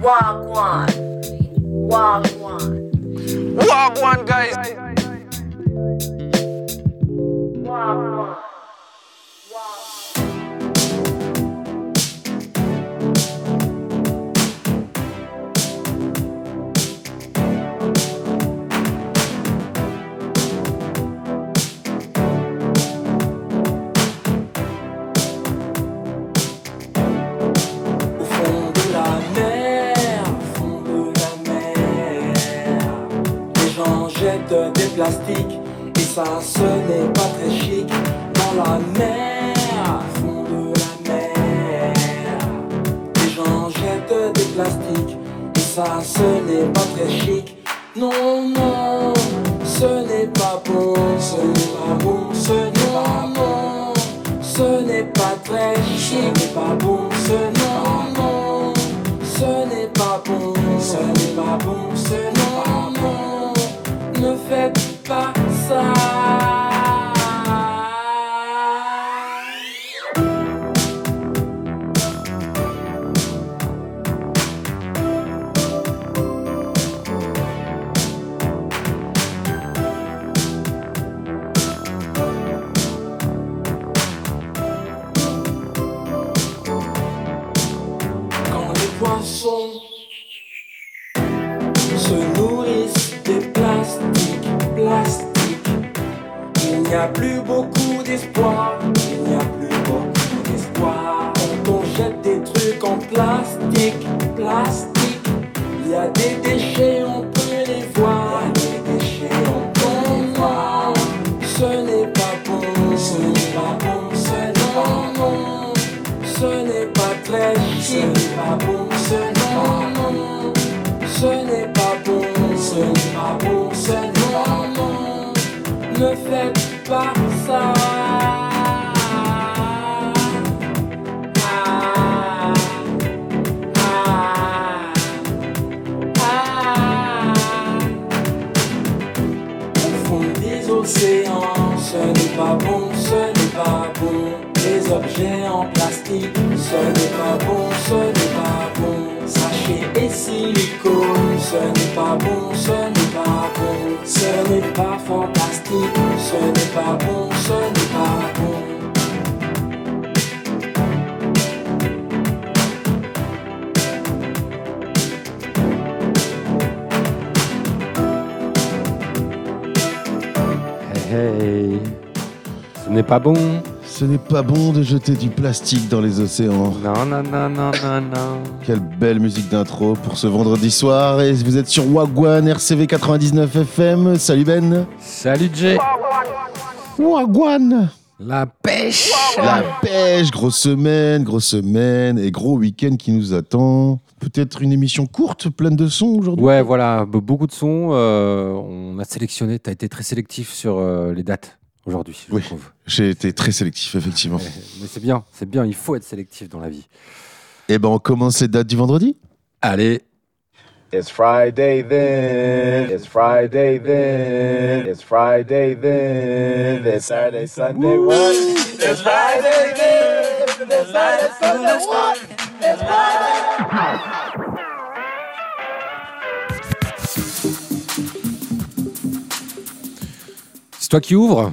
Wagwan. Wagwan. Wagwan, guys. Wagwan. Des plastiques et ça ce n'est pas très chic. Dans la mer, fond de la mer, les gens jettent des plastiques et ça ce n'est pas très chic. Non, non, ce n'est pas bon, ce n'est pas bon, ce n'est pas bon. Ce n'est pas très chic, ce n'est pas bon, ce non, non. Ce n'est pas bon, ce n'est pas bon, ce non, non. Ne faites pas ça. Pas bon. Ce n'est pas bon de jeter du plastique dans les océans. Non, non, non, non, non, non. Quelle belle musique d'intro pour ce vendredi soir. Et vous êtes sur Wagwan RCV 99 FM. Salut Ben. Salut Jay. Wagwan. La pêche. La pêche, grosse semaine, grosse semaine et gros week-end qui nous attend. Peut-être une émission courte, pleine de sons aujourd'hui. Ouais, voilà, be- beaucoup de sons. euh, on a sélectionné, tu as été très sélectif sur euh, les dates aujourd'hui, je Oui. trouve. J'ai été très sélectif, effectivement. Mais, mais c'est bien, c'est bien, il faut être sélectif dans la vie. Et ben, on commence les dates du vendredi. Allez, It's Friday then. It's Friday then. It's Friday then. It's Saturday, Sunday, what? It's Friday then. It's Saturday, Sunday, what? It's Friday. Toi qui ouvres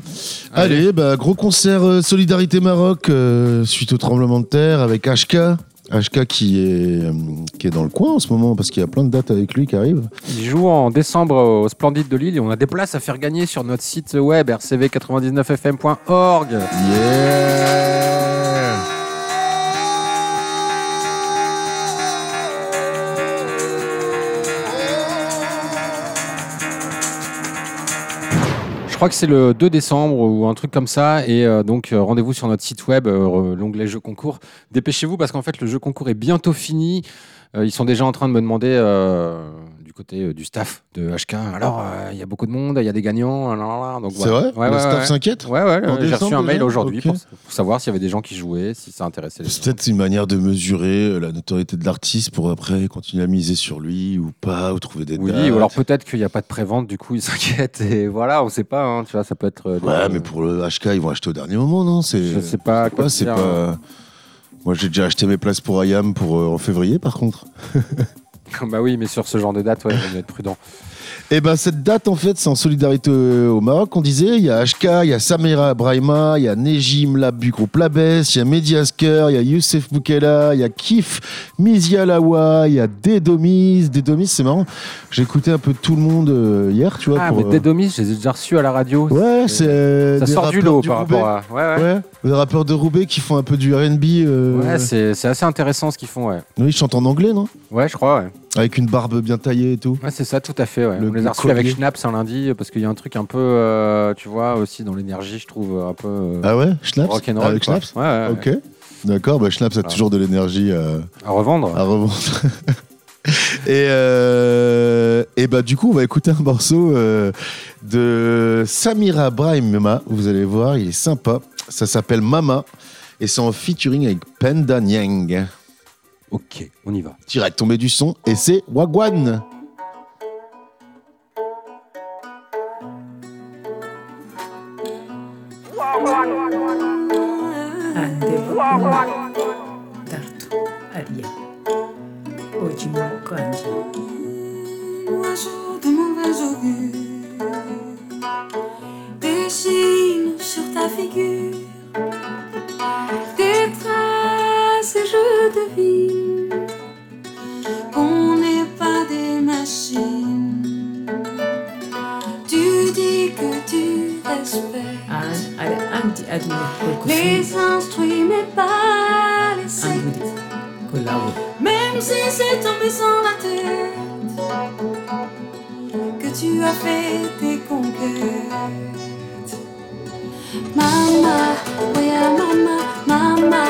Allez, bah, gros concert euh, Solidarité Maroc euh, suite au tremblement de terre avec HK. HK qui est, euh, qui est dans le coin en ce moment parce qu'il y a plein de dates avec lui qui arrivent. Il joue en décembre au Splendide de Lille et on a des places à faire gagner sur notre site web rcv99fm.org. Yeah crois que c'est le 2 décembre ou un truc comme ça. Et euh, donc, euh, rendez-vous sur notre site web, euh, l'onglet jeux concours. Dépêchez-vous parce qu'en fait, le jeu concours est bientôt fini. Ils sont déjà en train de me demander côté euh, du staff de HK. Alors, euh, il y a beaucoup de monde, il y a des gagnants. donc C'est vrai Ouais, Le ouais, staff s'inquiète Ouais, ouais, euh, j'ai reçu un mail aujourd'hui pour, savoir s'il y avait des gens qui jouaient, si ça intéressait les gens. Peut-être une manière de mesurer la notoriété de l'artiste pour après continuer à miser sur lui ou pas, ou trouver des Oui, ou alors peut-être qu'il n'y a pas de prévente, du coup ils s'inquiètent et voilà, on sait pas, hein, tu vois, ça peut être. Ouais, mais pour le HK, ils vont acheter au dernier moment, non? C'est. Je sais pas quoi c'est pas. Moi, j'ai déjà acheté mes places pour Ayam pour euh, en février, par contre. bah oui, mais sur ce genre de date, ouais, il faut être prudent. Et ben cette date en fait c'est en solidarité au Maroc on disait il y a HK, il y a Samira Brahima, il y a Nejim Labu groupe Labès, il y a Mehdi Asker, il y a Youssef Boukela, il y a Kif Mizia Lawa, il y a Dedomis, Dedomis c'est marrant. J'ai écouté un peu tout le monde euh, hier, tu vois Ah, pour, mais euh, des domis, je les ai déjà reçus à la radio. Ouais, c'est Ça sort du lot par Roubaix. rapport à. Ouais, ouais. Ouais, des rappeurs de Roubaix qui font un peu du R&B euh, Ouais, c'est c'est assez intéressant ce qu'ils font, ouais. Oui, ils chantent en anglais, non? Ouais, je crois, ouais. Avec une barbe bien taillée et tout. Ouais, c'est ça, tout à fait, ouais. Le- On les le a reçus avec. Schnaps un lundi parce qu'il y a un truc un peu, euh, tu vois, aussi dans l'énergie, je trouve, un peu. euh, Ah ouais, Schnaps rock'n'roll, Avec quoi. Schnaps Ouais. Ok. D'accord, bah Schnaps a Ah. toujours de l'énergie euh, À revendre. à revendre. et, euh, et bah du coup, on va écouter un morceau euh, de Samira Brahima. Vous allez voir, il est sympa. Ça s'appelle Mama et c'est en featuring avec Penda Nyang. Ok, on y va. Direct tombé du son et c'est Wagwan. Dessine sur ta figure Tu dis que tu respectes aduna les instruits mais pas les sectes. Même si c'est tombé sans la tête que tu as fait tes conquêtes. Mama, yeah, mama, mama,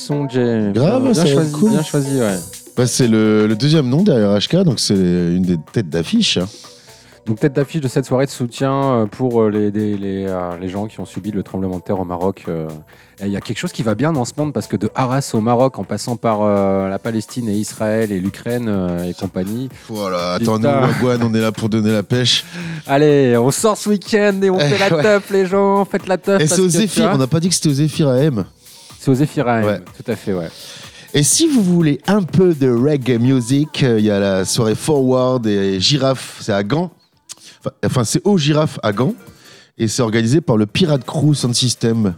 son, Jay. Grave, bien ça choisi, cool. bien choisi, ouais. Bah, c'est le, le deuxième nom derrière HK, donc c'est une des têtes d'affiche. Donc tête d'affiche de cette soirée de soutien euh, pour euh, les, des- les, euh, les gens qui ont subi le tremblement de terre au Maroc. Il y a quelque chose qui va bien dans ce monde parce que de Arras au Maroc, en passant par la Palestine et Israël et l'Ukraine et compagnie. Voilà, attends, nous, Putain. Wagwan, on est là pour donner la pêche. Allez, on sort ce week-end et on fait la teuf, les gens, faites la teuf. Et c'est aux Zéphyr, on n'a pas dit que c'était aux Zéphyr AM. C'est aux Zéphyr Ouais. tout à fait, ouais. Et si vous voulez un peu de reggae music, euh, il y a la soirée Forward et Girafe, c'est à Gand. Enfin, c'est au Girafe à Gand. Et c'est organisé par le Pirate Crew Sound System.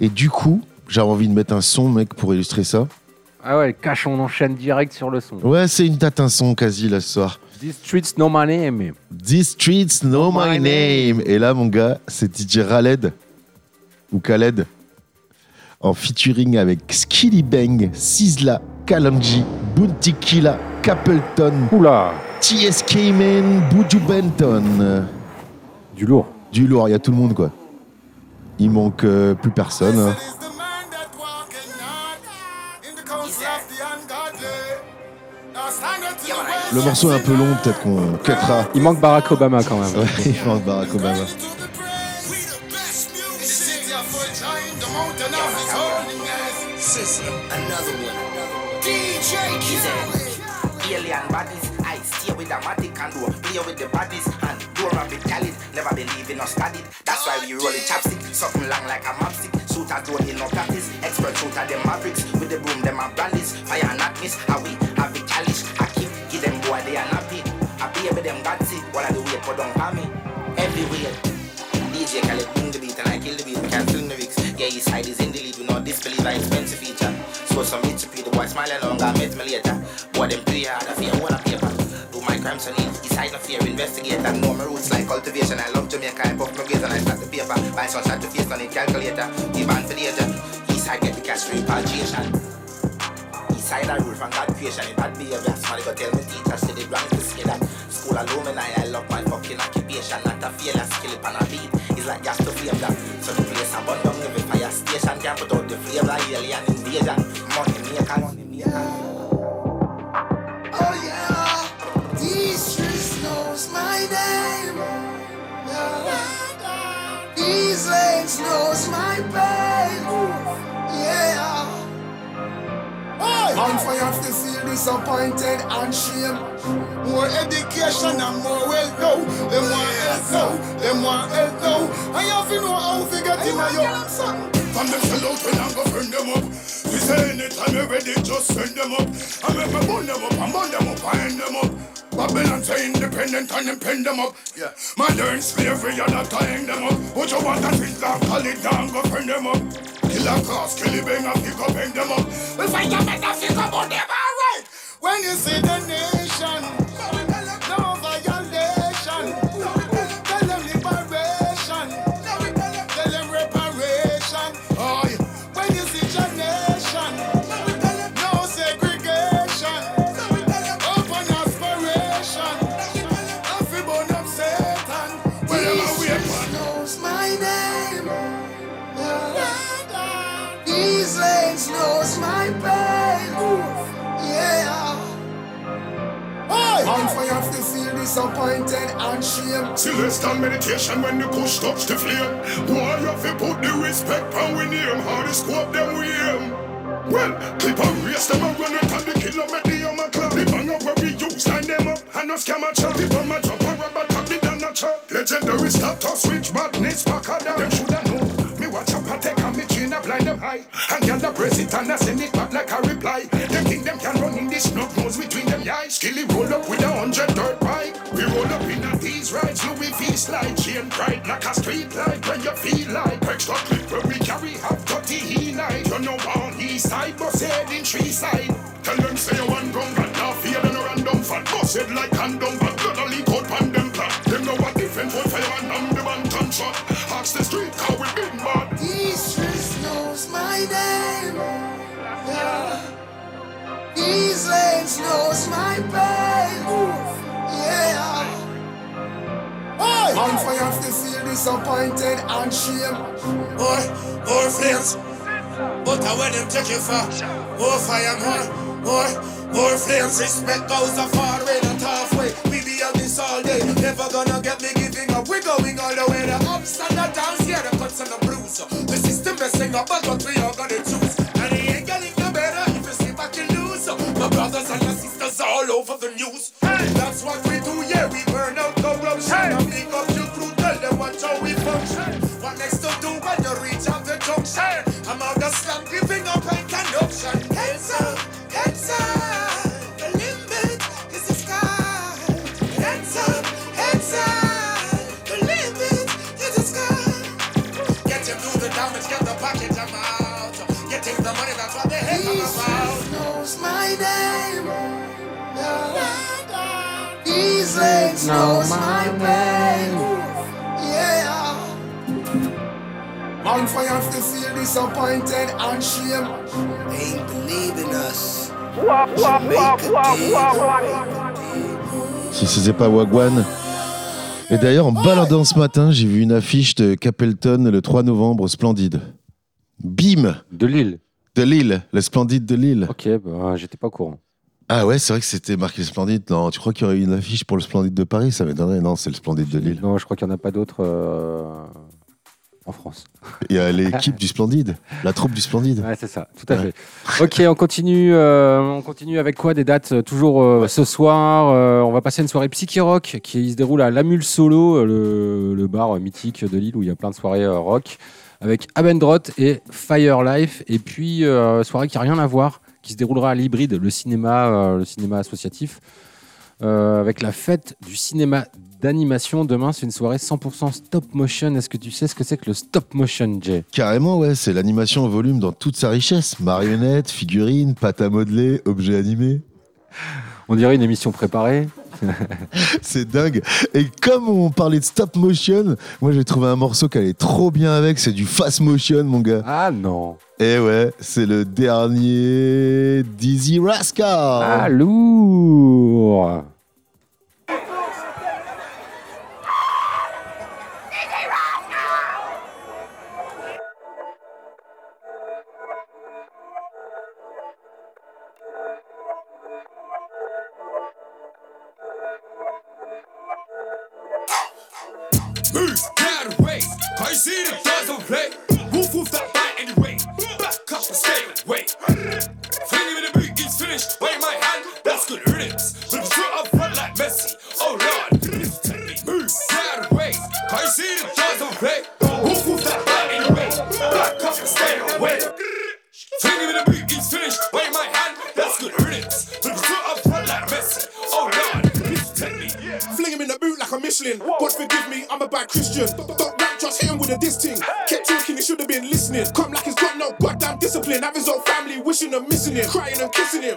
Et du coup, j'avais envie de mettre un son, mec, pour illustrer ça. Ah ouais, cache, on enchaîne direct sur le son. Ouais, c'est une tête un son quasi là ce soir. These streets know my name. These streets know my name. Et là, mon gars, c'est DJ Raled ou Khaled en featuring avec Skilly Bang, Sizzla, Kalamji, Bounty Killa, Capleton, Oula, TS Cayman, Buju Benton. du lourd. Du lourd, il y a tout le monde quoi. Il manque euh, plus personne. hein. Le morceau est un peu long, peut-être qu'on cuttera. Il manque Barack Obama quand même. Ouais, il manque Barack Obama. Alien bodies, I stay with the matic and do play with the bodies and do rap with Khalid. Never believe in or studied. That's why we roll it chapstick, something long like a mapstick. Shooter drone in no practice. Expert shooter them mavericks with the boom them and brandies. Fire and not miss. How we have the chalice. I keep give them boy they are nappy. I be with them it while I do wait for them me. Everywhere. DJ Khaled bring the beat and I kill the beat. Can't the lyrics. Yeah, his side is in the lead. We not disbelieve an expensive feature. So some hit to the boy smiling longer. Met me later. Boy them play hard. I fear one a paper. Do my crimes on it. His side no fear. Investigate and know my roots like cultivation. I love Jamaica. I puff my grades and I start the paper. Buy some shot to face on it. Calculator. On for the agent. East side get the cash repatriation. East side I rule from God creation. If bad behavior, somebody go tell me teacher say they wrong to say that. School alumni, I love my fucking occupation. Not a failure, skill it on a beat. It's like gas to flame that. So the place I burn down every fire station. Can't put out the flame like alien invasion. Money maker, money maker. Oh yeah, these streets knows my name. Yeah. These lanes knows my pain. Yeah. On fire to feel disappointed and shame. More education and more wealth now. Them want help now. Them want help now. I have to know how to get in my young son. From them sell out when I go burn them up. We say anytime you're ready, just send them up. I make me burn them up, I burn them up, I end them up. Babylon say independent and them pen them up. Yeah. My learn slavery and not tying them up. What you want to think down, call it down, go burn them up. Kill a cross, kill it, bang, and pick up, hang them up. We fight them and I think about them, alright. When you see the nation, On fire to feel disappointed and shame. Celestial meditation when the push touch the flame. Why you have to put the respect on we name? How the scope them we aim? Well, clip and race them and run it and the make the armor club. The bang up where we use line them up and no scam a chop. The bomb a drop and rubber tap the down a chop. Legendary stop to switch madness back a down. Them shoulda know. Watch up and take and me a blind them high. And the press it and I send it back like a reply. Them think them can run in this snub nose between them eyes. Skilly roll up with a hundred dirt bike. We roll up in a these rides. Louis V slide. Chain pride like a street light when you feel like. Extra clip where we carry half 30 he night. You know on east side, bus head in tree side. Tell them say you one gun, but now fear and a random fat. Bus head like condom, but gonna leak out pan them plat. Them know what different one fire and I'm the man ton shot. Ask the street how we been mad. These lanes knows my pain. Yeah. To feel disappointed and shame. Boy, boy, flames. But I when them take you for more fire, more, more, more flames. Respect goes a far way, not halfway. We be on this all day. Never gonna get me giving up. We're going all the way. The ups and the downs, yeah, the cuts and the blues. The messing up, but what we all gonna choose. And it ain't getting no better if you sit back and lose. My brothers and my sisters all over the news. That's what we do, yeah. We burn out corruption. And pick up your crew, tell them what how we function. What next to do when you reach out the junction? I'm out the slum, giving up and corruption. Hands up, hands up. Him through the damage, get the package, I'm out. Get the money, that's what the heck I'm about. knows my name. These legs knows my name. Yeah. On fire to feel disappointed and shame. They ain't believing us. Si c'était pas Wagwan. Et d'ailleurs, en baladant ce matin, j'ai vu une affiche de Capleton le 3 novembre, Splendide. Bim De Lille. De Lille, le Splendide de Lille. Ok, bah, j'étais pas au courant. Ah ouais, c'est vrai que c'était marqué le Splendide. Non, tu crois qu'il y aurait eu une affiche pour le Splendide de Paris? Ça m'étonnerait. Non, c'est le Splendide de Lille. Non, je crois qu'il n'y en a pas d'autres euh, en France. Il y a l'équipe du Splendide, la troupe du Splendide. Ouais, c'est ça, tout à fait. Ok, on continue, euh, on continue avec quoi Des dates euh, toujours euh, ce soir. euh, on va passer une soirée Psyché Rock qui se déroule à l'Amul Solo, le, le bar mythique de Lille où il y a plein de soirées rock, avec Abendrot et Fire Life. Et puis, soirée qui n'a rien à voir, qui se déroulera à l'hybride, le cinéma, le cinéma associatif. euh, avec la fête du cinéma d'animation. Demain, c'est une soirée 100% stop motion. Est-ce que tu sais ce que c'est que le stop motion, Jay? Carrément, ouais, c'est l'animation au volume dans toute sa richesse. Marionnettes, figurines, pâte à modeler, objets animés. On dirait une émission préparée. c'est dingue. Et comme on parlait de stop motion, moi j'ai trouvé un morceau qui allait trop bien avec, c'est du fast motion, mon gars. Ah non. Et ouais, c'est le dernier Dizzy Rascal. Ah, lourd Hey, Carway, I see the dozen play. Woof woof that. I'm missing him, crying, I'm kissing him.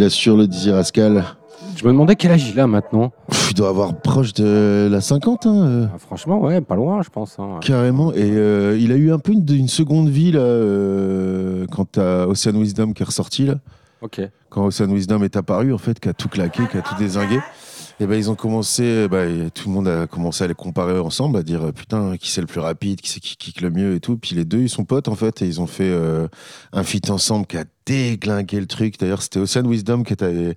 Il assure le Dizzy Rascal Je me demandais quel âge il a maintenant. Pff, Il doit avoir proche de la 50, hein, euh, Ah, franchement, ouais, pas loin, je pense. hein. carrément. Et euh, il a eu un peu une, une seconde vie là, euh, quand t'as Ocean Wisdom qui est ressorti là. Ok. Quand Ocean Wisdom est apparu, en fait, qui a tout claqué, qui a tout désingué. Et ben ils ont commencé, bah, et tout le monde a commencé à les comparer ensemble, à dire euh, putain qui c'est le plus rapide, qui c'est qui kick le mieux et tout. Puis les deux ils sont potes en fait et ils ont fait euh, un feat ensemble qui a déglingué le truc. D'ailleurs c'était Ocean Wisdom qui était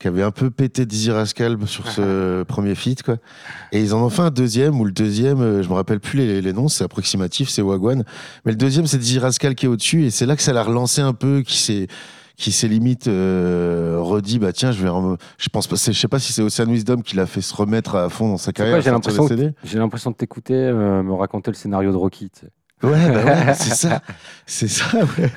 qui avait un peu pété Dizzy Rascal sur ce premier feat quoi. Et ils en ont fait un deuxième où le deuxième, euh, je me rappelle plus les, les noms, c'est approximatif, c'est Wagwan. Mais le deuxième c'est Dizzy Rascal qui est au-dessus et c'est là que ça l'a relancé un peu, qui s'est qui s'est limite euh, redit bah tiens je vais rem- je pense pas c'est- je sais pas si c'est Ocean Wisdom qui l'a fait se remettre à fond dans sa carrière J'ai l'impression j'ai l'impression de t'écouter euh, me raconter le scénario de Rocky. tu sais. Ouais, bah ouais, c'est ça. C'est ça, ouais.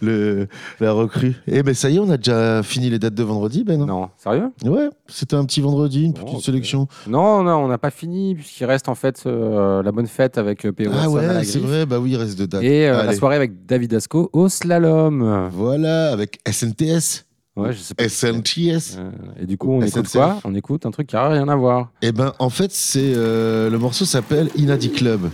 Le, la recrue. Eh ben ça y est, on a déjà fini les dates de vendredi, Ben. Non, sérieux? Ouais, c'était un petit vendredi, une petite sélection. Non, non, on n'a pas fini, puisqu'il reste en fait euh, la bonne fête avec euh, P.O. Ah ouais, c'est vrai, bah oui, il reste deux dates. Et euh, la soirée avec David Asco au slalom. Voilà, avec SNTS. Ouais, je sais pas. SNTS. Et du coup, on écoute quoi? On écoute un truc qui n'a rien à voir. Eh ben, en fait, c'est euh, le morceau s'appelle Inadi Club.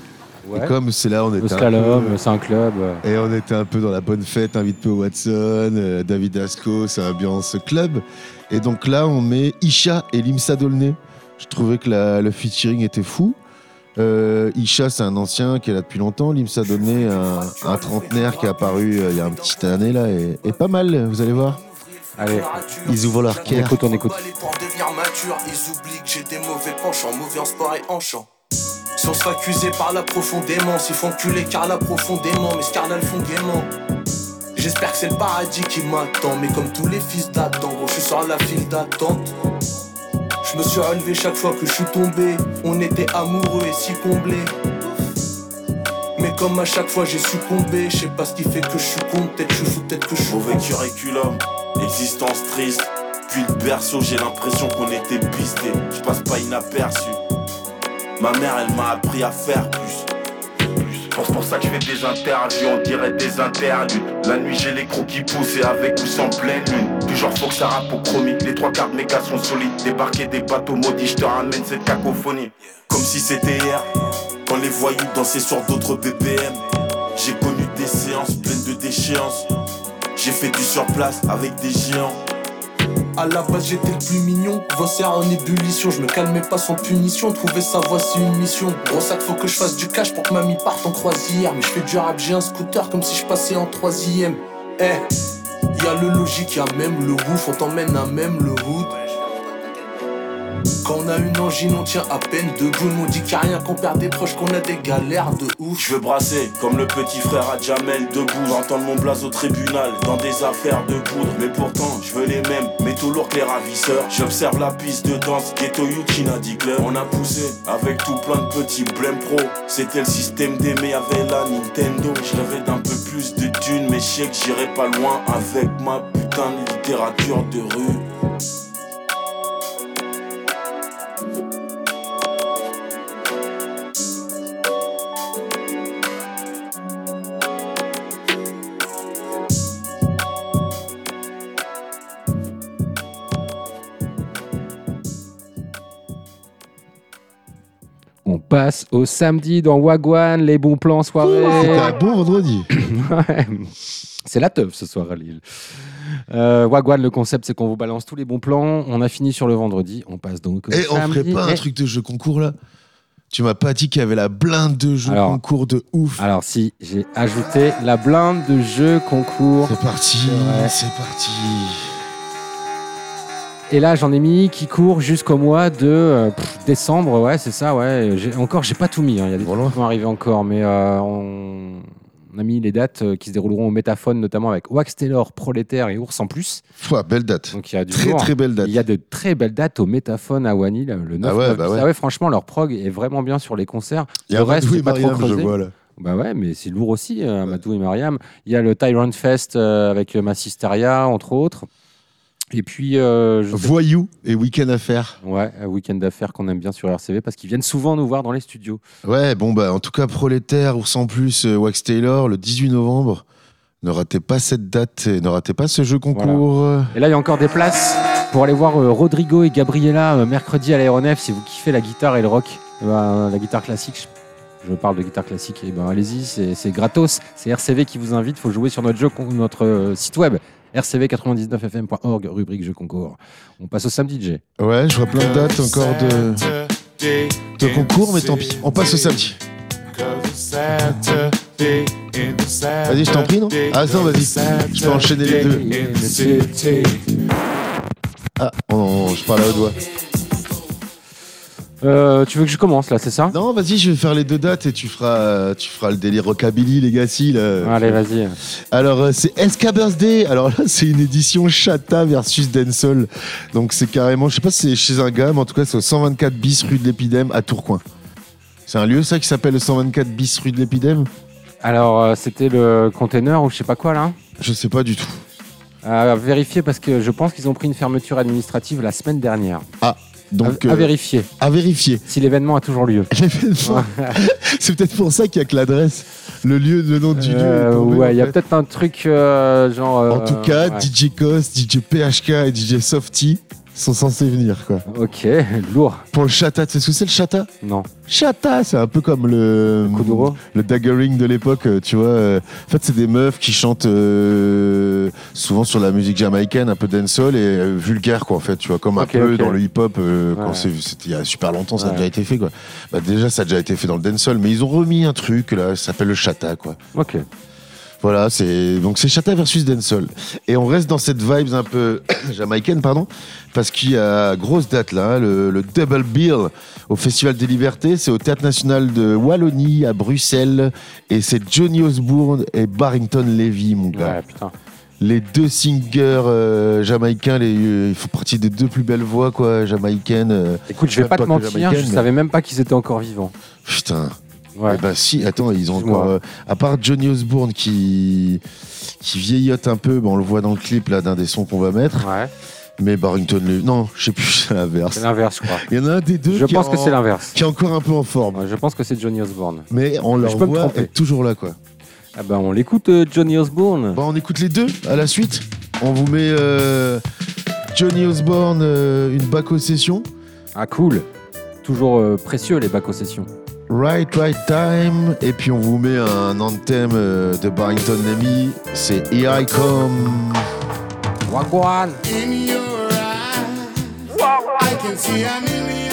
Ouais. Et comme c'est là, on était un slalom, peu- c'est un club. euh, Et on était un peu dans la bonne fête, invite P.O. Watson, euh, David Asco, c'est ambiance club. Et donc là, on met Isha et Limsa Dolné. Je trouvais que la- le featuring était fou. Euh, Isha, c'est un ancien qui est là depuis longtemps. Limsa Dolné, un, un trentenaire qui est apparu euh, il y a une petite année là, et, et pas mal, vous allez voir. Allez, Ils ouvrent leur on cœur. écoute, on écoute. Pour devenir mature, ils oublient que j'ai des mauvais penchants, mauvais en sport et en chant. On se accuser par là profondément, s'ils font culer car là profondément, mais ce carnal font gaiement. J'espère que c'est le paradis qui m'attend, mais comme tous les fils d'Adam, gros, je suis sur la file d'attente. Je me suis relevé chaque fois que je suis tombé, on était amoureux et si comblés. Mais comme à chaque fois j'ai succombé, je sais pas ce qui fait que je suis con, peut-être je suis fou, peut-être que je suis Mauvais curriculum, existence triste. Puis le berceau, j'ai l'impression qu'on était pisté. Je passe pas inaperçu. Ma mère, elle m'a appris à faire plus. C'est pour ça que je fais des interviews, on dirait des interludes. La nuit, j'ai les crocs qui poussent et avec ou sans pleine lune. Toujours faut que ça rappe au chromie. Les trois quarts de mes gars sont solides. Débarquer des bateaux maudits, je te ramène cette cacophonie. Comme si c'était hier, quand les voyous dansaient sur d'autres BPM. J'ai connu des séances pleines de déchéances. J'ai fait du surplace avec des géants. À la base j'étais le plus mignon, Vosser en ébullition, je me calmais pas sans punition, trouver sa voix c'est une mission. Gros sac faut que je fasse du cash pour que mamie parte en croisière, mais je fais du rap, j'ai un scooter comme si je passais en troisième. Eh, y a le logique, y a même le ouf, on t'emmène à même le hood. Quand on a une angine, on tient à peine debout, on dit qu'il a rien qu'on perd des proches, qu'on a des galères de ouf. Je veux brasser comme le petit frère à Jamel debout. J'entends mon blaze au tribunal dans des affaires de poudre. Mais pourtant, je veux les mêmes, mais tout lourd que les ravisseurs. J'observe la piste de danse, ghetto dit club. On a poussé avec tout plein de petits blême pro. C'était le système d'aimer avec la Nintendo. Je rêvais d'un peu plus de thunes, mais je sais que j'irai pas loin avec ma putain de littérature de rue. Passe au samedi dans Wagwan, les bons plans soirée. C'était un bon vendredi. Ouais. C'est la teuf ce soir à Lille. Euh, Wagwan, le concept, c'est qu'on vous balance tous les bons plans. On a fini sur le vendredi. On passe donc au Et on ferait pas un Eh, truc de jeu concours là? Tu m'as pas dit qu'il y avait la blinde de Alors- concours de ouf. Alors si, j'ai ajouté la blinde de jeux concours. C'est parti, c'est parti. Et là, j'en ai mis qui court jusqu'au mois de euh, pff, décembre. Ouais, c'est ça. Ouais. Encore, j'ai pas tout mis. hein. Il y a des trucs qui vont arriver encore, mais euh, on... on a mis les dates euh, qui se dérouleront au Métaphone, notamment avec Wax Taylor, Prolétaire et Ours en plus. Pouah, belle date. Donc il y a du Très, lourd, très hein. belle date. Il y a de très belles dates au Métaphone à Wany, là, le 9 Ah ouais, bah ouais. Ah ouais, franchement, leur prog est vraiment bien sur les concerts. Il y a le reste, et pas trop Mariam, je vois, là. Bah ouais, mais c'est lourd aussi, Amadou et Mariam. Il y a le Tyrant Fest avec Massisteria, entre autres. Et puis. euh, je Voyou et Week-end Affaires. Ouais, un week-end d'affaires qu'on aime bien sur RCV parce qu'ils viennent souvent nous voir dans les studios. Ouais, bon, bah, en tout cas, Prolétaire, Ours en plus, euh, Wax Taylor, le 18 novembre. Ne ratez pas cette date et ne ratez pas ce jeu concours. Et là, il y a encore des places pour aller voir euh, Rodrigo et Gabriela euh, mercredi à l'aéronef si vous kiffez la guitare et le rock. Eh ben, la guitare classique, je, je parle de guitare classique, et ben allez-y, c'est gratos. C'est RCV qui vous invite. Il faut jouer sur notre, jeu, con- notre euh, site web rcv99fm.org, rubrique jeu concours. On passe au samedi, J. Ouais, je vois plein de dates encore de, de concours, mais tant pis. On passe au samedi. Vas-y, je t'en prie, non Ah non, vas-y. Je peux enchaîner les deux. Ah, on- je parle à haute voix. Euh, tu veux que je commence là, c'est ça? Non, vas-y, je vais faire les deux dates et tu feras, tu feras le délire rockabilly, Legacy. Là. Allez, vas-y. Alors, euh, c'est SK Birthday. Alors là, c'est une édition Chata versus Dancehall. Donc, c'est carrément, je sais pas si c'est chez un gars, mais en tout cas, c'est au 124 bis rue de l'Épidème à Tourcoing. C'est un lieu, ça, qui s'appelle le 124 bis rue de l'Épidème? Alors, euh, c'était le container ou je sais pas quoi là? Je sais pas du tout. À vérifier parce que je pense qu'ils ont pris une fermeture administrative la semaine dernière. Ah, donc. à, à euh, vérifier. À vérifier. Si l'événement a toujours lieu. L'événement. c'est peut-être pour ça qu'il y a que l'adresse, le lieu, le nom du lieu. Euh, tombé, ouais, il y a peut-être un truc euh, genre. En tout cas, ouais. DJ Cos, DJ PHK et DJ Softy sont censés venir, quoi. Ok, lourd. Pour le chata, tu sais ce que c'est le chata? Non. Chata, c'est un peu comme le le daggering de l'époque, euh, tu vois. euh, En fait, c'est des meufs qui chantent euh, souvent sur la musique jamaïcaine, un peu dancehall et euh, vulgaire, quoi. En fait, tu vois, comme un peu dans le hip-hop euh, quand c'est- c'était il y a super longtemps, ça a déjà été fait, quoi. Bah, déjà, ça a déjà été fait dans le dancehall, mais ils ont remis un truc là, ça s'appelle le chata, quoi. Ok. Voilà, c'est donc c'est Chata versus Dancehall. Et on reste dans cette vibes un peu jamaïcaine, pardon, parce qu'il y a grosse date là, le, le Double Bill au Festival des Libertés, c'est au Théâtre National de Wallonie à Bruxelles, et c'est Johnny Osbourne et Barrington Levy, mon gars. Ouais, putain. Les deux singers euh, jamaïcains, les, euh, ils font partie des deux plus belles voix quoi, jamaïcaines. euh, Écoute, je vais pas te mentir, je mais- savais même pas qu'ils étaient encore vivants. Putain. Ouais. Eh ben si, attends, ils ont encore. euh, à part Johnny Osbourne qui qui vieillotte un peu, ben, on le voit dans le clip là d'un des sons qu'on va mettre. Mais Barrington, le... non, je sais plus, c'est l'inverse. C'est l'inverse, crois. Il y en a un des deux. Je qui est pense que c'est l'inverse. Qui est encore un peu en forme. Ouais, je pense que c'est Johnny Osbourne. Mais on leur je voit être toujours là quoi. Ah ben on l'écoute euh, Johnny Osbourne. Bon, on écoute les deux à la suite. On vous met euh, Johnny Osbourne, euh, une baco session. Ah cool. Toujours précieux les bacs aux sessions. Right, right time. Et puis on vous met un anthem euh, de Barrington Levy. C'est Here I Come. Wagwan. In your eyes, I can see a million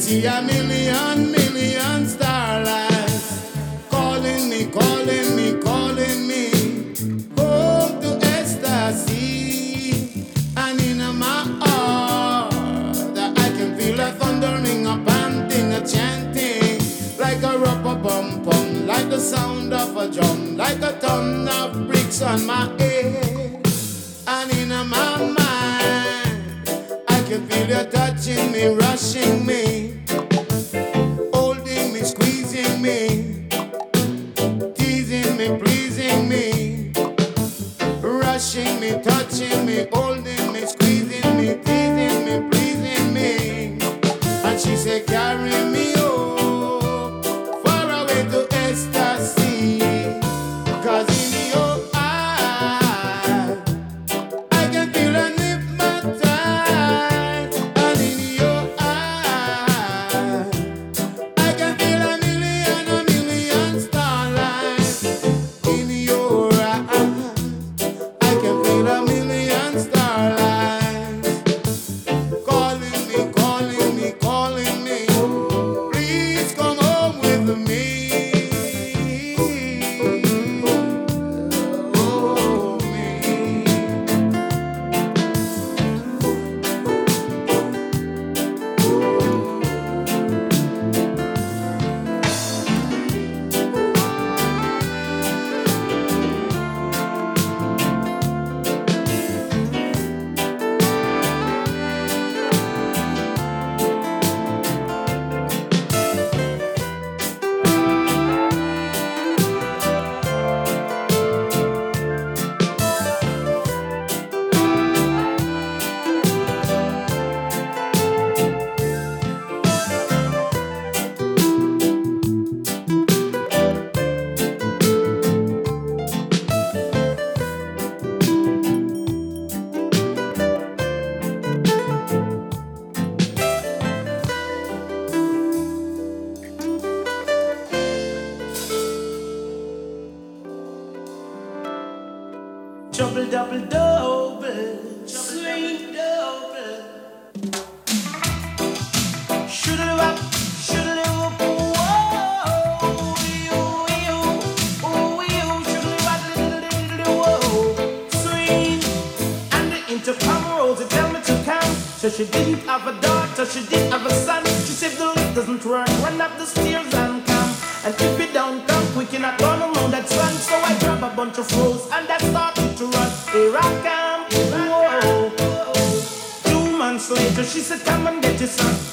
see a million, million starlights calling me, calling me, calling me home to ecstasy. And in my heart, I can feel a thundering, a panting, a chanting, like a rubber bum bum, like the sound of a drum, like a ton of bricks on my head.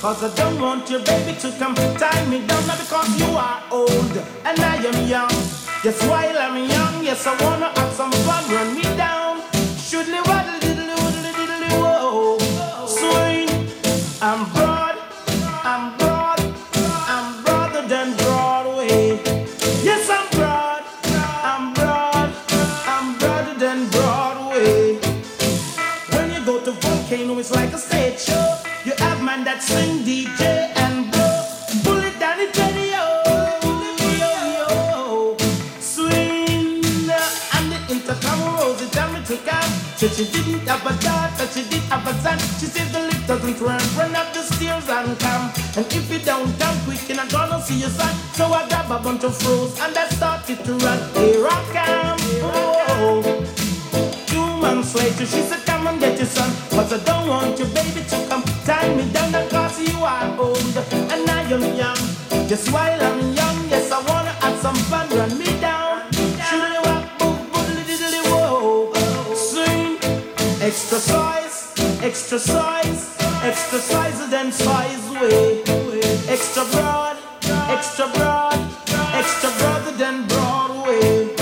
Cause I don't want your baby to come tie me down. Not because you are old and I am young. Yes, why heart that she did have a son. She says the lift doesn't run, run up the stairs and come. And if you don't come quick, you're not gonna see your son. So I grab a bunch of froze and I started to run. Here I come. Oh, two months later, she said, come and get your son. But I don't want your baby to come tie me down because you are old and I am young. Just while I'm Extra size, extra size, extra size than size way. Extra broad, extra broad, extra broader than Broadway.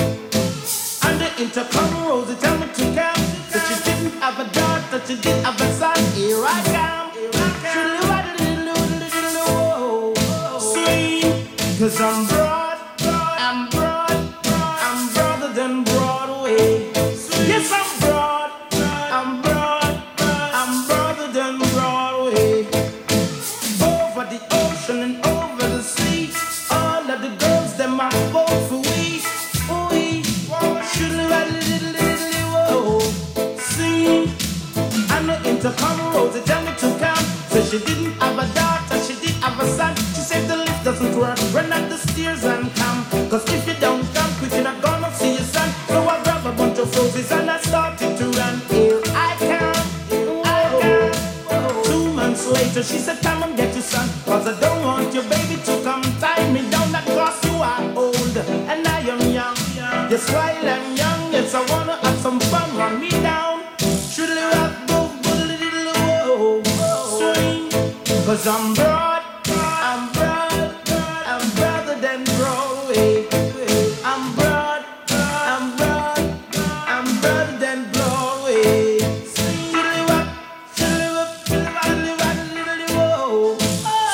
And the intercom Rosie tell me to come. That she didn't have a daughter, she did have Cause I'm broad, I'm broad, I'm broader than Broadway. I'm broad, I'm broad, I'm broader than.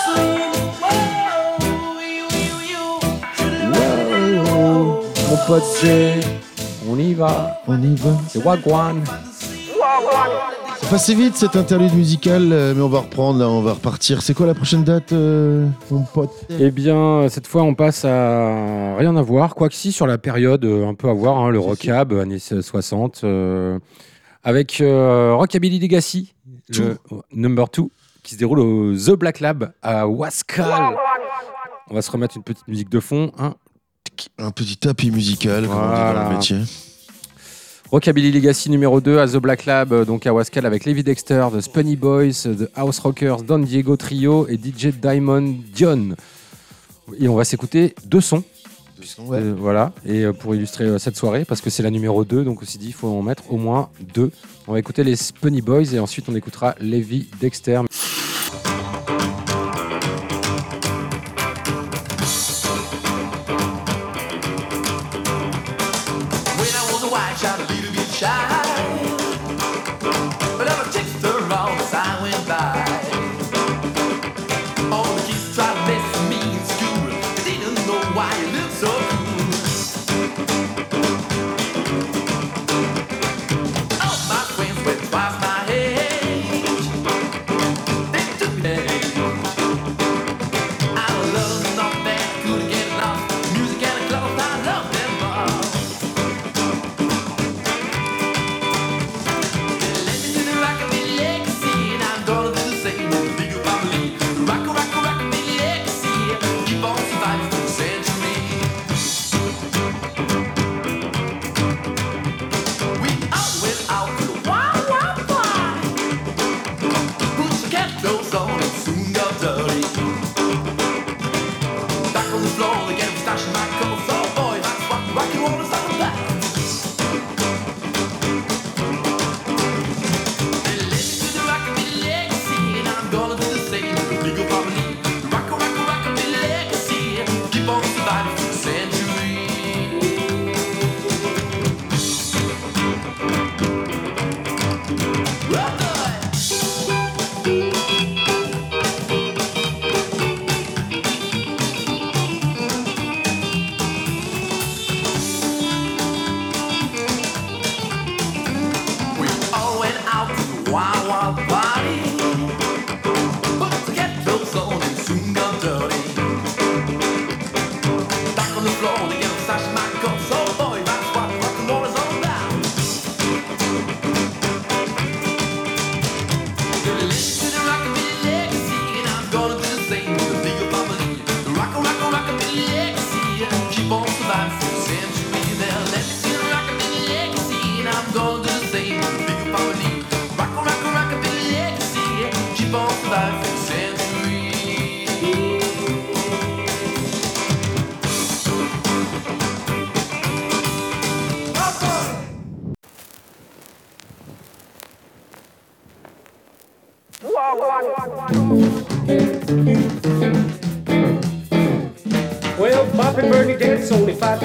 Swing. Whoa, wee, wee, wee, Wow. Mon pote Jay, on y va. On y va. C'est Wagwan. C'est passé vite cette interlude musicale, euh, mais on va reprendre, là, on va repartir. C'est quoi la prochaine date, euh, mon pote Eh bien, cette fois, on passe à rien à voir. Quoique si, sur la période, euh, un peu à voir, hein, le rockab, années 60, euh, avec euh, Rockabilly Legacy, le number 2, qui se déroule au The Black Lab à Wascal. On va se remettre une petite musique de fond. hein. Un petit tapis musical, comme on dit dans le métier. Rockabilly Legacy numéro 2 à The Black Lab, euh, donc à Wascal avec Levi Dexter, The Spunny Boys, The House Rockers, Don Diego Trio et DJ Diamond Dion. Et on va s'écouter deux sons. Euh, voilà, et euh, pour illustrer cette soirée, parce que c'est la numéro 2, donc aussi dit, il faut en mettre au moins deux. On va écouter les Spunny Boys et ensuite on écoutera Levi Dexter. Hey.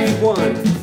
everyone.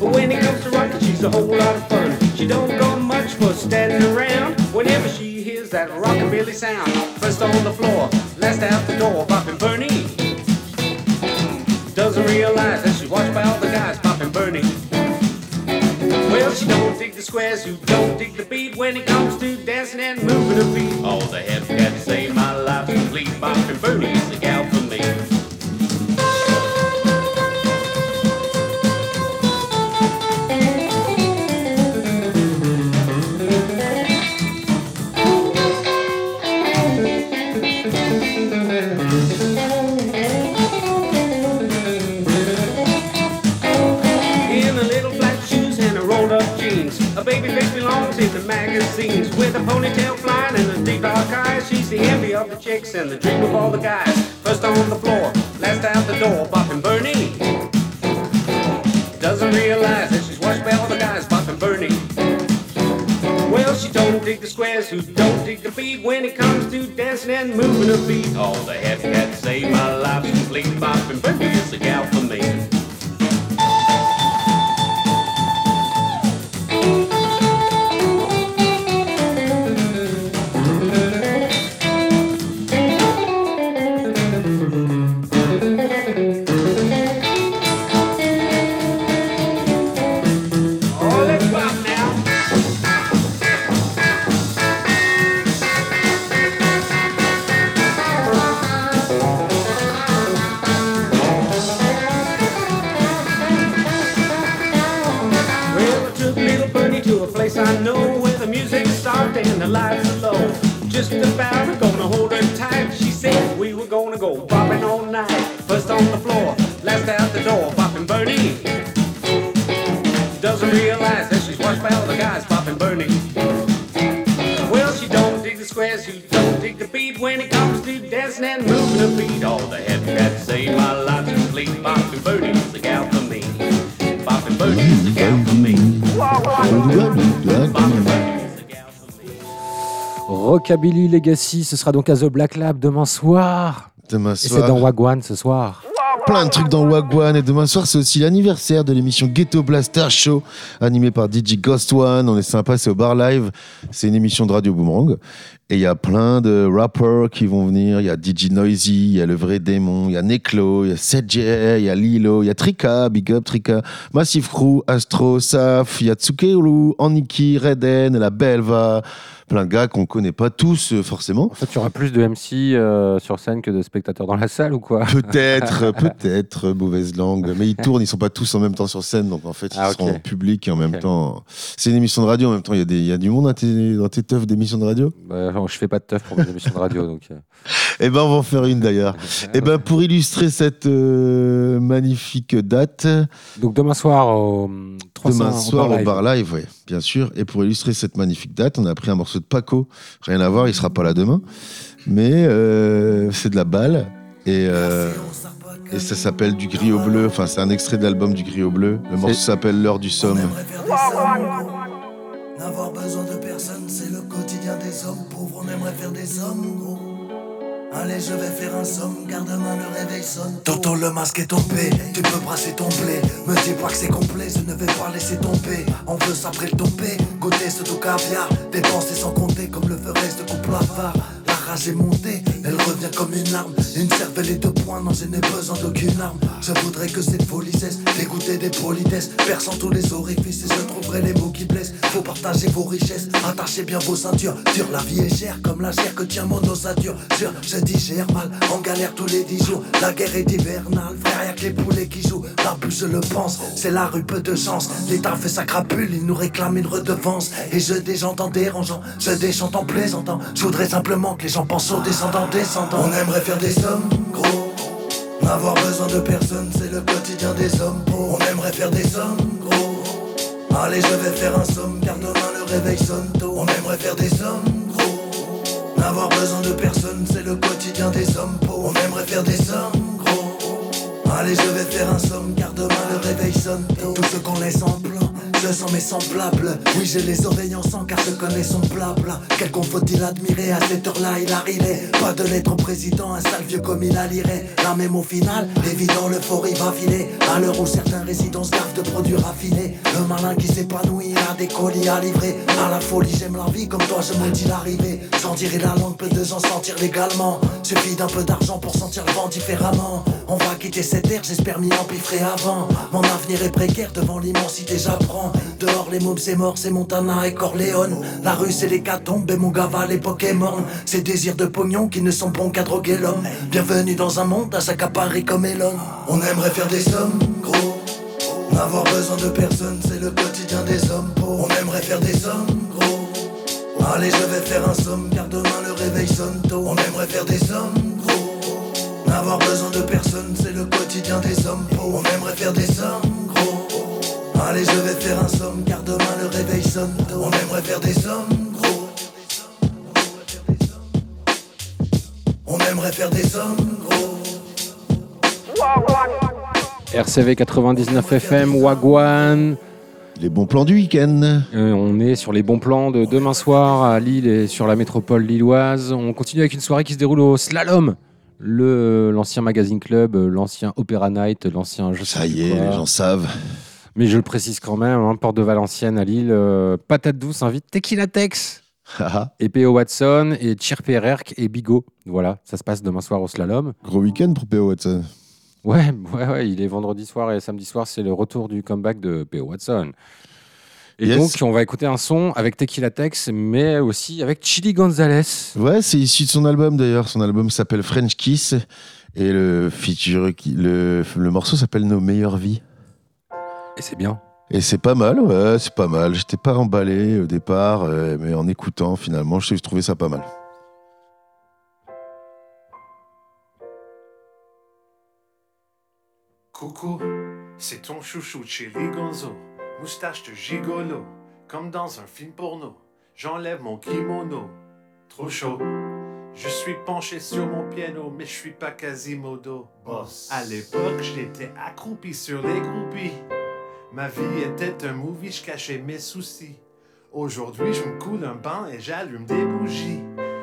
Rockabilly Legacy, ce sera donc à The Black Lab demain soir. Demain Et c'est soir. dans Wagwan ce soir. Plein de trucs dans Wagwan et demain soir c'est aussi l'anniversaire de l'émission Ghetto Blaster Show animée par DJ Ghost One. On est sympa, c'est au bar live. C'est une émission de Radio Boomerang et il y a plein de rappers qui vont venir. Il y a DJ Noisy, il y a le vrai démon, il y a Neclo, il y a 7J, il y a Lilo, il y a Trika, Big Up Trika, Massive Crew, Astro, Saf, il y a Tsukeulu, Aniki, Reden, la Belva. Plein de gars qu'on connaît pas tous euh, forcément. En fait, il y aura plus de MC euh, sur scène que de spectateurs dans la salle ou quoi? Peut-être, peut-être, mauvaise langue. Mais ils tournent, ils sont pas tous en même temps sur scène, donc en fait, ils Ah, seront ok. en public et en même temps. C'est une émission de radio, en même temps, il y, a des- y a du monde dans tes, dans tes teufs d'émissions de radio? Bah, Je fais pas de teuf pour mes émissions de radio. Donc, euh. Eh ben, on va en faire une d'ailleurs. Eh ben, pour illustrer cette euh, magnifique date. Donc demain soir au 300 Demain au soir bar au live. bar live, oui, bien sûr. Et pour illustrer cette magnifique date, on a pris un morceau de Paco. Rien à voir, il sera pas là demain. Mais euh, c'est de la balle. Et, euh, et ça s'appelle Du gris au bleu. Enfin, c'est un extrait de l'album Du gris au bleu. Le morceau s'appelle L'heure du somme. N'avoir besoin de personne, c'est le quotidien des hommes pauvres. On aimerait faire des hommes gros. Allez, je vais faire un somme, garde-main, le réveil sonne. Tonton, le masque est tombé, tu peux brasser ton blé. Me dis pas que c'est complet, je ne vais pas laisser tomber. On veut s'après le tomber, goûter ce tout caviar. Dépenser sans compter, comme le ferait ce couple avare. Rage est montée, elle revient comme une larme. Une cervelle et deux poings, non, je n'ai besoin d'aucune arme. Je voudrais que cette folie cesse, dégoûter des politesses. Perçant tous les orifices, et je trouverai les mots qui blessent. Faut partager vos richesses, attachez bien vos ceintures. Dur, la vie est chère, comme la chair que tient mon ossature. Sûr, je digère mal, en galère tous les dix jours. La guerre est hivernale, frère, y'a que les poulets qui jouent. La bus, je le pense, c'est la rue, peu de chance. L'État fait sa crapule, il nous réclame une redevance. Et je déchante en dérangeant, je déchante en plaisantant. Je voudrais simplement que les gens pensent aux descendants. On aimerait faire des sommes, gros. N'avoir besoin de personne, c'est le quotidien des hommes. On aimerait faire des sommes, gros. Allez, je vais faire un somme, car demain le réveil sonne tôt. On aimerait faire des sommes, gros. N'avoir besoin de personne, c'est le quotidien des hommes. On aimerait faire des sommes, gros. Allez, je vais faire un somme, car demain le réveil sonne tôt. Tout ce qu'on laisse en blanc. Je sens mes semblables, oui j'ai les oreilles en sang car je connais son blabla. Quelqu'un faut-il admirer à cette heure-là? Il arrivait. Pas de lettre au président, un sale vieux comme il a liré La même au final, évident l'euphorie va filer. À l'heure où certains résidents se de produits raffinés Le malin qui s'épanouit, a des colis à livrer. À la folie j'aime la vie comme toi je maudis l'arrivée. Sans tirer la langue peu de gens sentir légalement. Suffit d'un peu d'argent pour sentir le vent différemment. On va quitter cette terre, j'espère m'y empiffrer avant. Mon avenir est précaire devant l'immensité j'apprends Dehors les mobs c'est mort, c'est Montana et Corleone. La rue c'est les catombes et mon gava les Pokémon. Ces désirs de pognon qui ne sont bons qu'à droguer l'homme. Bienvenue dans un monde à s'accaparer comme Elon. On aimerait faire des sommes, gros. N'avoir besoin de personne, c'est le quotidien des hommes. Pauvres. On aimerait faire des sommes, gros. Allez je vais faire un somme car demain le réveil sonne tôt. On aimerait faire des sommes, gros. N'avoir besoin de personne, c'est le quotidien des hommes. Pauvres. On aimerait faire des sommes, gros Allez, je vais faire un somme, car demain le réveil sonne tôt. On aimerait faire des sommes, gros. On aimerait faire des sommes, gros. RCV 99 FM, Wagwan. Les bons plans du week-end. Euh, on est sur les bons plans de demain soir à Lille et sur la métropole lilloise. On continue avec une soirée qui se déroule au Slalom. Le- L'ancien Magazine Club, l'ancien Opera Night, l'ancien. je sais Ça y est, quoi. les gens savent. Mais je le précise quand même, hein, Porte de Valenciennes à Lille, euh, Patate Douce invite Tequila Tex et P.O. Watson et Chirp Ererk et Bigot. Voilà, ça se passe demain soir au slalom. Gros week-end pour P.O. Watson. Ouais, ouais, ouais, il est vendredi soir et samedi soir, c'est le retour du comeback de P.O. Watson. Et Yes. donc, on va écouter un son avec Tequila Tex, mais aussi avec Chili Gonzalez. Ouais, c'est issu de son album d'ailleurs. Son album s'appelle French Kiss. Et le, feature, le morceau s'appelle Nos meilleures vies. Et c'est bien. Et c'est pas mal, ouais, c'est pas mal. J'étais pas emballé au départ, euh, mais en écoutant, finalement, je trouvais ça pas mal. Coucou, c'est ton chouchou Chili Gonzo, moustache de gigolo, comme dans un film porno. J'enlève mon kimono, trop chaud. Je suis penché sur mon piano, mais je suis pas Quasimodo. Boss. À l'époque, j'étais accroupi sur les groupies. Ma vie était un movie, je cachais mes soucis. Aujourd'hui, je me coule un bain et j'allume des bougies.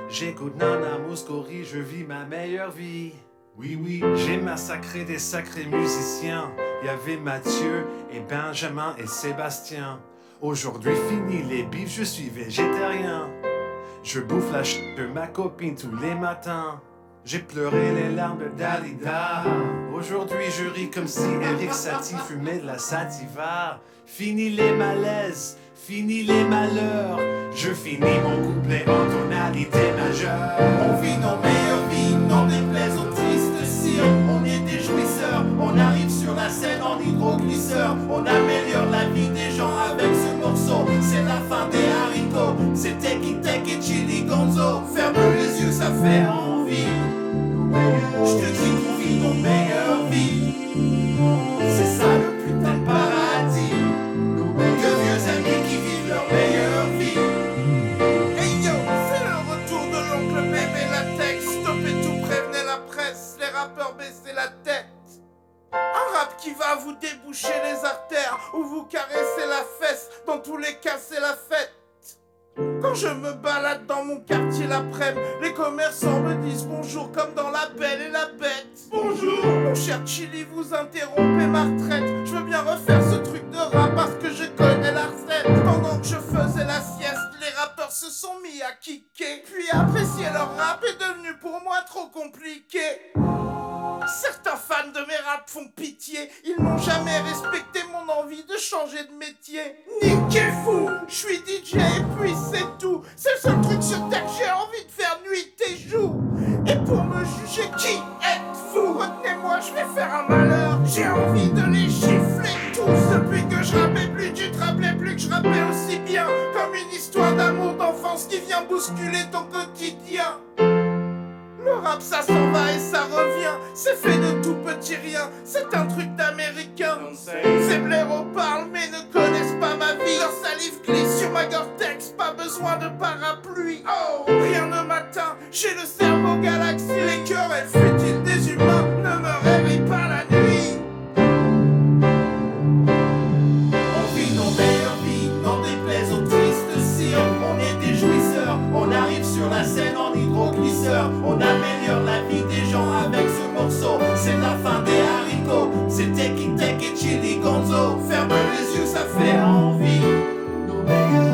J'écoute Nana Mouskouri, je vis ma meilleure vie. Oui, oui, j'ai massacré des sacrés musiciens. Il y avait Mathieu et Benjamin et Sébastien. Aujourd'hui, fini les bifs, je suis végétarien. Je bouffe la ch de ma copine tous les matins. J'ai pleuré les larmes Dalida. Aujourd'hui, je ris comme si Eric Satie fumait de la sativa. Fini les malaises, fini les malheurs. Je finis mon couplet en tonalité majeure. On vit nos meilleures vies, n'en déplaise aux tristes cires. On est des jouisseurs, on arrive sur la scène en hydroglisseur. On améliore la vie des gens avec ce morceau. C'est la fin des haricots, c'est Teki Tek et Chili Gonzo. Ferme les yeux, ça fait envie. Je te dis qu'on vit nos meilleures vies. C'est ça le putain de paradis. De vieux amis qui vivent leur meilleure vie. Hey yo, c'est le retour de l'oncle et la texte. Stoppez tout, prévenez la presse. Les rappeurs baissez la tête. Un rap qui va vous déboucher les artères ou vous caresser la fesse. Dans tous les cas, c'est la fête. Quand je me balade dans mon quartier l'après-midi, les commerçants me disent bonjour comme dans La Belle et la Bête. Bonjour Mon cher Chili, vous interrompez ma retraite. Je veux bien refaire ce truc de rap parce que je connais la recette. Pendant que je faisais la sieste, les rappeurs se sont mis à kicker. Puis apprécier leur rap est devenu pour moi trop compliqué. Certains fans de mes raps font pitié, ils n'ont jamais respecté mon envie de changer de métier. Niquez fou, je suis DJ et puis c'est tout. C'est le seul truc sur terre que j'ai envie de faire nuit et jour. Et pour me juger, qui êtes-vous Retenez-moi, je vais faire un malheur. J'ai envie de les gifler tous. Depuis que je rappais plus, tu te rappelais plus que je rappais aussi bien. Comme une histoire d'amour d'enfance qui vient bousculer ton quotidien. Rap, ça s'en va et ça revient. C'est fait de tout petit rien, c'est un truc d'américain. Ces blaireaux parlent mais ne connaissent pas ma vie. Leur salive glisse sur ma Gore-Tex, pas besoin de parapluie. Oh, rien ne m'atteint, j'ai le cerveau galaxie. Les querelles futiles des c'est Teki Tek et Chili Gonzo. Ferme les yeux, ça fait envie.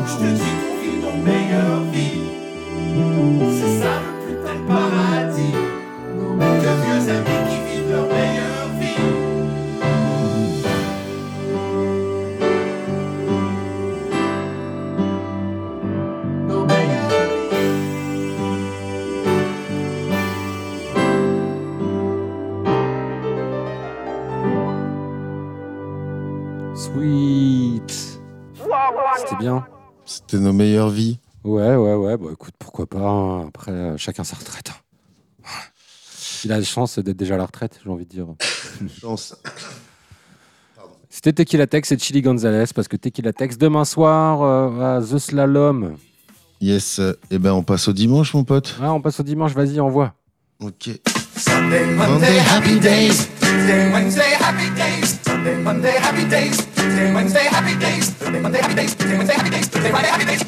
Je te dis qu'on vit nos meilleures vies. C'est ça le putain de paradis. Vieux amis qui bien. C'était nos meilleures vies. Ouais, ouais, ouais. Bah écoute, pourquoi pas. hein. Après, euh, chacun sa retraite. Il a la chance d'être déjà à la retraite, j'ai envie de dire. Chance. C'était Tequila Tex et Chili Gonzalez parce que Tequila Tex demain soir euh, à The Slalom. Yes. Eh ben, on passe au dimanche, mon pote. Ah, on passe au dimanche, vas-y, envoie. Ok. Sunday, Monday, happy days. Tuesday, Wednesday, happy days. Sunday, Monday, happy days. Tuesday, Wednesday, happy days. Sunday, Monday, happy days. Tuesday, Wednesday, happy days. Thursday, Friday, happy days.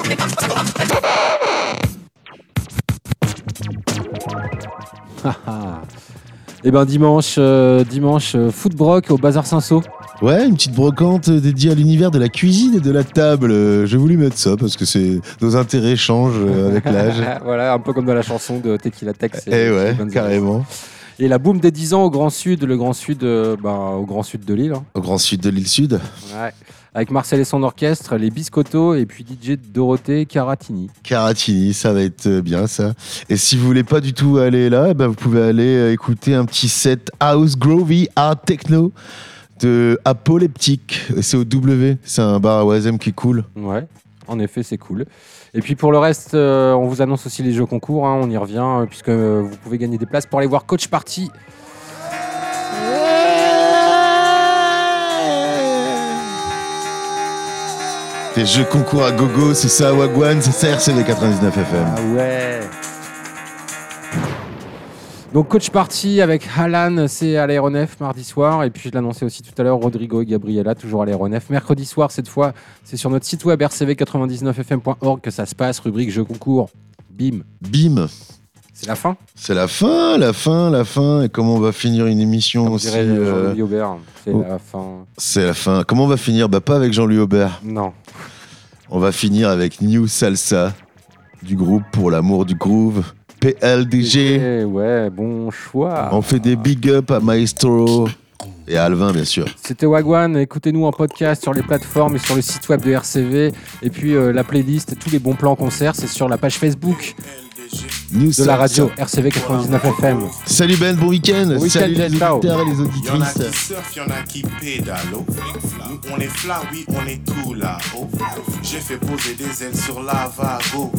Et ben dimanche, euh, dimanche, euh, foot broc au Bazar Saint-Sau. Ouais, une petite brocante dédiée à l'univers de la cuisine et de la table. Euh, J'ai voulu mettre ça parce que c'est nos intérêts changent euh, avec l'âge. voilà, un peu comme dans la chanson de Tequila Tex. et Eh ouais, carrément. Et la boum des 10 ans au Grand Sud, le Grand Sud, euh, ben, au Grand Sud de Lille. hein. Au grand sud de l'île sud. Ouais. Avec Marcel et son orchestre, les Biscottos et puis DJ Dorothée Caratini. Caratini, ça va être euh, bien ça. Et si vous voulez pas du tout aller là, eh ben vous pouvez aller euh, écouter un petit set House Groovy Art Techno de Apoleptique. C'est au W, c'est un bar à Oisem qui est cool. Ouais, en effet, c'est cool. Et puis pour le reste, euh, on vous annonce aussi les jeux concours, hein, on y revient, puisque vous pouvez gagner des places pour aller voir Coach Party. Jeux concours à gogo, c'est ça Wagwan, c'est ça RCV 99 FM. Ah ouais Donc Coach Party avec Alan, c'est à l'aéronef mardi soir. Et puis je l'annonçais aussi tout à l'heure, Rodrigo et Gabriela, toujours à l'aéronef. Mercredi soir, cette fois, c'est sur notre site web rcv99fm.org que ça se passe, rubrique jeux concours. Bim. Bim. C'est la fin C'est la fin, la fin, la fin. Et comment on va finir une émission On aussi euh, Jean-Louis Aubert. C'est oh. la fin. C'est la fin. Comment on va finir? Bah pas avec Jean-Louis Aubert. Non. On va finir avec New Salsa du groupe pour l'amour du groove. PLDG. Eh ouais, bon choix. On fait des big up à Maestro et à Alvin bien sûr. C'était Wagwan, écoutez-nous en podcast sur les plateformes et sur le site web de RCV. Et puis euh, la playlist, tous les bons plans concerts, c'est sur la page Facebook New de la radio. RCV 99 FM. Salut Ben, bon week-end. Bon week-end, Salut les ciao. auditeurs et les Y'en a auditrices. qui surfent, y'en a qui pédalo. Nous, on est flat, oui, on est tout là-haut. J'ai fait poser des ailes sur la vago.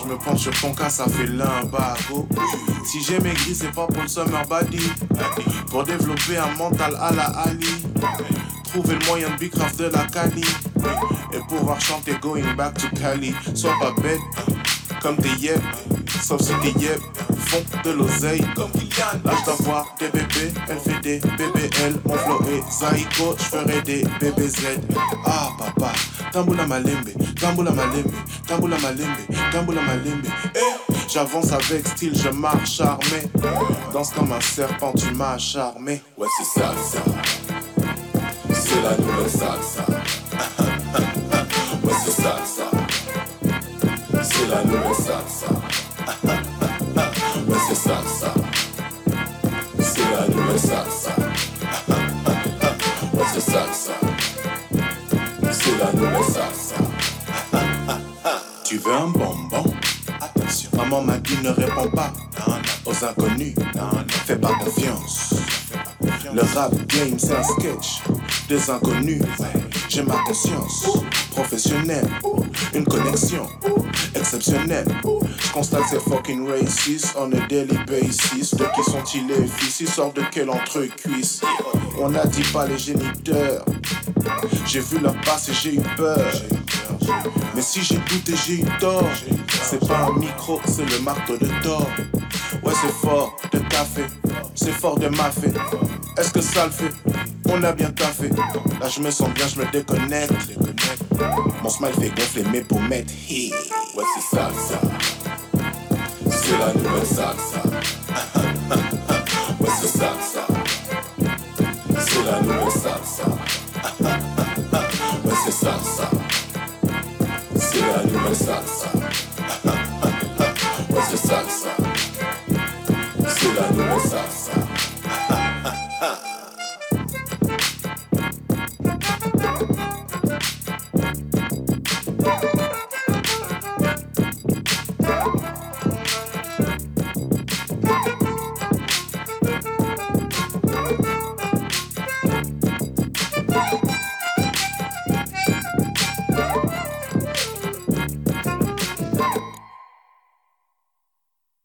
Je me penche sur ton cas, ça fait l'imbago. Si j'ai maigri, c'est pas pour le summer body. Pour développer un mental à la Ali. Trouver le moyen de bicraft de la Cali. Et pouvoir chanter Going Back to Cali. Sois pas bête, comme t'es yep. Sauf si t'es yep, font de l'oseille comme Kylian. Lâche d'avoir des bébés, des BBL. Mon flow est Zaiko, j'ferai des BBZ. Ah papa, tamboula malembe, tamboula malembe, tamboula malembe, tamboula malembe. Eh, j'avance avec style, je marche armé. Danse comme un serpent, tu m'as charmé. Ouais, c'est ça, ça. C'est la nouvelle salsa. ouais, c'est ça, ça. C'est la nouvelle salsa. ouais, c'est ça. C'est la nouvelle salsa. ouais, c'est ça. C'est la nouvelle salsa. tu veux un bonbon? Attention, maman m'a dit ne réponds pas aux inconnus. Fais pas confiance. Le rap game c'est un sketch des inconnus. J'ai ma conscience professionnelle, une connexion exceptionnelle. Je constate ces fucking racistes on a daily basis. De qui sont-ils les fils? Ils sortent de quel entre-cuisse? On a dit pas les géniteurs. J'ai vu leur passe et j'ai eu peur. Mais si j'ai douté, j'ai eu tort. C'est pas un micro, c'est le marteau de Thor. Ouais, c'est fort de café, c'est fort de mafé. Est-ce que ça le fait? On a bien taffé. Là, je me sens bien, je me déconnecte. Mon smile fait gonfler mes pommettes. Hey. Ouais, c'est ça, ça. C'est la nouvelle salsa. ouais, c'est ça, ça. C'est la nouvelle salsa. ouais, c'est ça, ça. C'est la nouvelle salsa. ouais, c'est salsa. Killer know the sasa